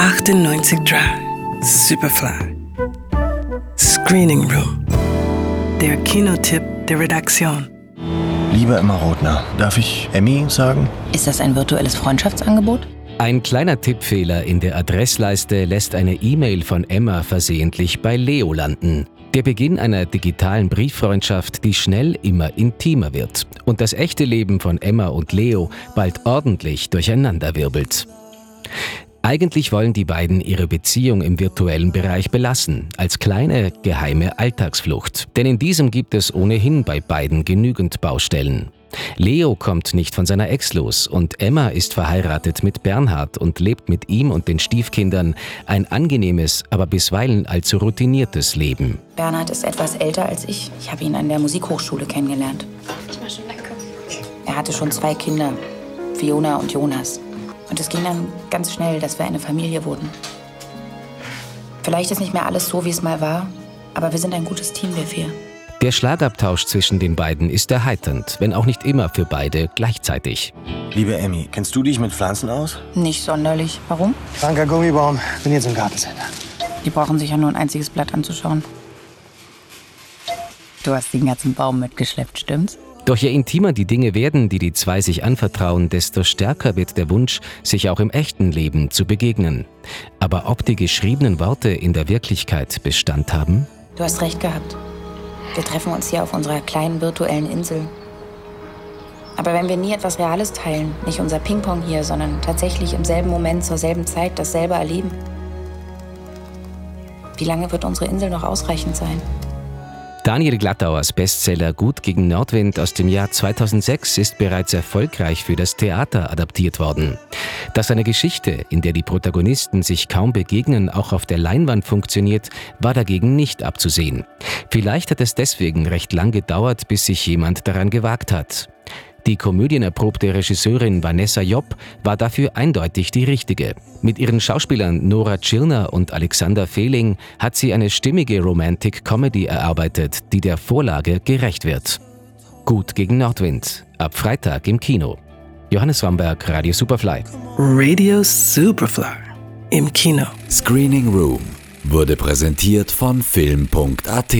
98 Drive, Superfly. Screening Room. Der Kinotipp der Redaktion. Liebe Emma Rothner, darf ich Emmy sagen? Ist das ein virtuelles Freundschaftsangebot? Ein kleiner Tippfehler in der Adressleiste lässt eine E-Mail von Emma versehentlich bei Leo landen. Der Beginn einer digitalen Brieffreundschaft, die schnell immer intimer wird und das echte Leben von Emma und Leo bald ordentlich durcheinanderwirbelt. Eigentlich wollen die beiden ihre Beziehung im virtuellen Bereich belassen, als kleine geheime Alltagsflucht. Denn in diesem gibt es ohnehin bei beiden genügend Baustellen. Leo kommt nicht von seiner Ex los und Emma ist verheiratet mit Bernhard und lebt mit ihm und den Stiefkindern ein angenehmes, aber bisweilen allzu routiniertes Leben. Bernhard ist etwas älter als ich. Ich habe ihn an der Musikhochschule kennengelernt. Ich war schon danke. Er hatte schon zwei Kinder, Fiona und Jonas. Und es ging dann ganz schnell, dass wir eine Familie wurden. Vielleicht ist nicht mehr alles so, wie es mal war, aber wir sind ein gutes Team, wir vier. Der Schlagabtausch zwischen den beiden ist erheiternd, wenn auch nicht immer für beide gleichzeitig. Liebe Emmy, kennst du dich mit Pflanzen aus? Nicht sonderlich. Warum? Kranker Gummibaum, bin jetzt im Gartencenter. Die brauchen sich ja nur ein einziges Blatt anzuschauen. Du hast den ganzen Baum mitgeschleppt, stimmt's? Doch je intimer die Dinge werden, die die zwei sich anvertrauen, desto stärker wird der Wunsch, sich auch im echten Leben zu begegnen. Aber ob die geschriebenen Worte in der Wirklichkeit Bestand haben? Du hast recht gehabt. Wir treffen uns hier auf unserer kleinen virtuellen Insel. Aber wenn wir nie etwas Reales teilen, nicht unser Ping-Pong hier, sondern tatsächlich im selben Moment zur selben Zeit dasselbe erleben, wie lange wird unsere Insel noch ausreichend sein? Daniel Glattauers Bestseller Gut gegen Nordwind aus dem Jahr 2006 ist bereits erfolgreich für das Theater adaptiert worden. Dass eine Geschichte, in der die Protagonisten sich kaum begegnen, auch auf der Leinwand funktioniert, war dagegen nicht abzusehen. Vielleicht hat es deswegen recht lang gedauert, bis sich jemand daran gewagt hat. Die komödienerprobte Regisseurin Vanessa Jopp war dafür eindeutig die richtige. Mit ihren Schauspielern Nora Tschirner und Alexander Fehling hat sie eine stimmige Romantic Comedy erarbeitet, die der Vorlage gerecht wird. Gut gegen Nordwind. Ab Freitag im Kino. Johannes Ramberg, Radio Superfly. Radio Superfly. Im Kino. Screening Room wurde präsentiert von Film.at